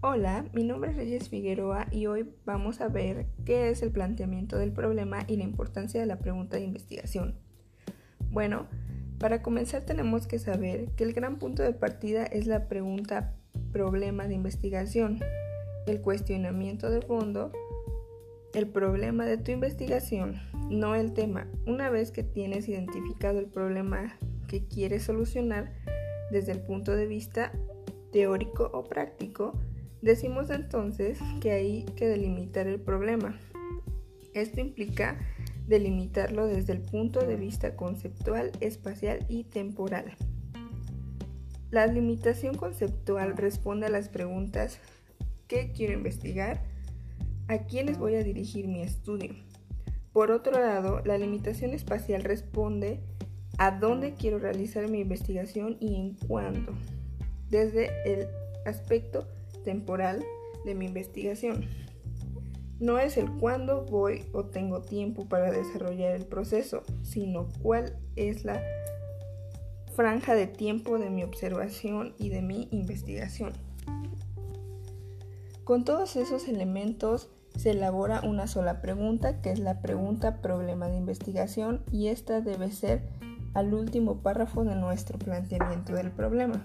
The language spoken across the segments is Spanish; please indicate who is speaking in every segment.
Speaker 1: Hola, mi nombre es Reyes Figueroa y hoy vamos a ver qué es el planteamiento del problema y la importancia de la pregunta de investigación. Bueno, para comenzar tenemos que saber que el gran punto de partida es la pregunta problema de investigación, el cuestionamiento de fondo, el problema de tu investigación, no el tema. Una vez que tienes identificado el problema que quieres solucionar desde el punto de vista teórico o práctico, decimos entonces que hay que delimitar el problema. Esto implica delimitarlo desde el punto de vista conceptual, espacial y temporal. La limitación conceptual responde a las preguntas ¿qué quiero investigar? ¿A quiénes voy a dirigir mi estudio? Por otro lado, la limitación espacial responde a dónde quiero realizar mi investigación y en cuándo desde el aspecto temporal de mi investigación. No es el cuándo voy o tengo tiempo para desarrollar el proceso, sino cuál es la franja de tiempo de mi observación y de mi investigación. Con todos esos elementos se elabora una sola pregunta, que es la pregunta problema de investigación, y esta debe ser al último párrafo de nuestro planteamiento del problema.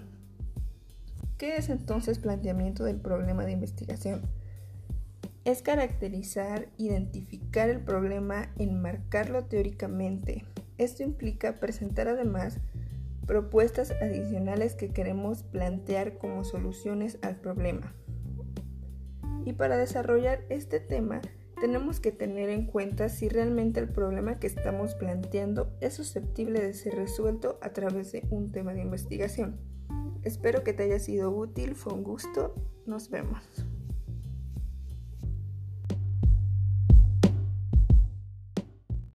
Speaker 1: ¿Qué es entonces planteamiento del problema de investigación? Es caracterizar, identificar el problema, enmarcarlo teóricamente. Esto implica presentar además propuestas adicionales que queremos plantear como soluciones al problema. Y para desarrollar este tema, tenemos que tener en cuenta si realmente el problema que estamos planteando es susceptible de ser resuelto a través de un tema de investigación. Espero que te haya sido útil, fue un gusto, nos vemos.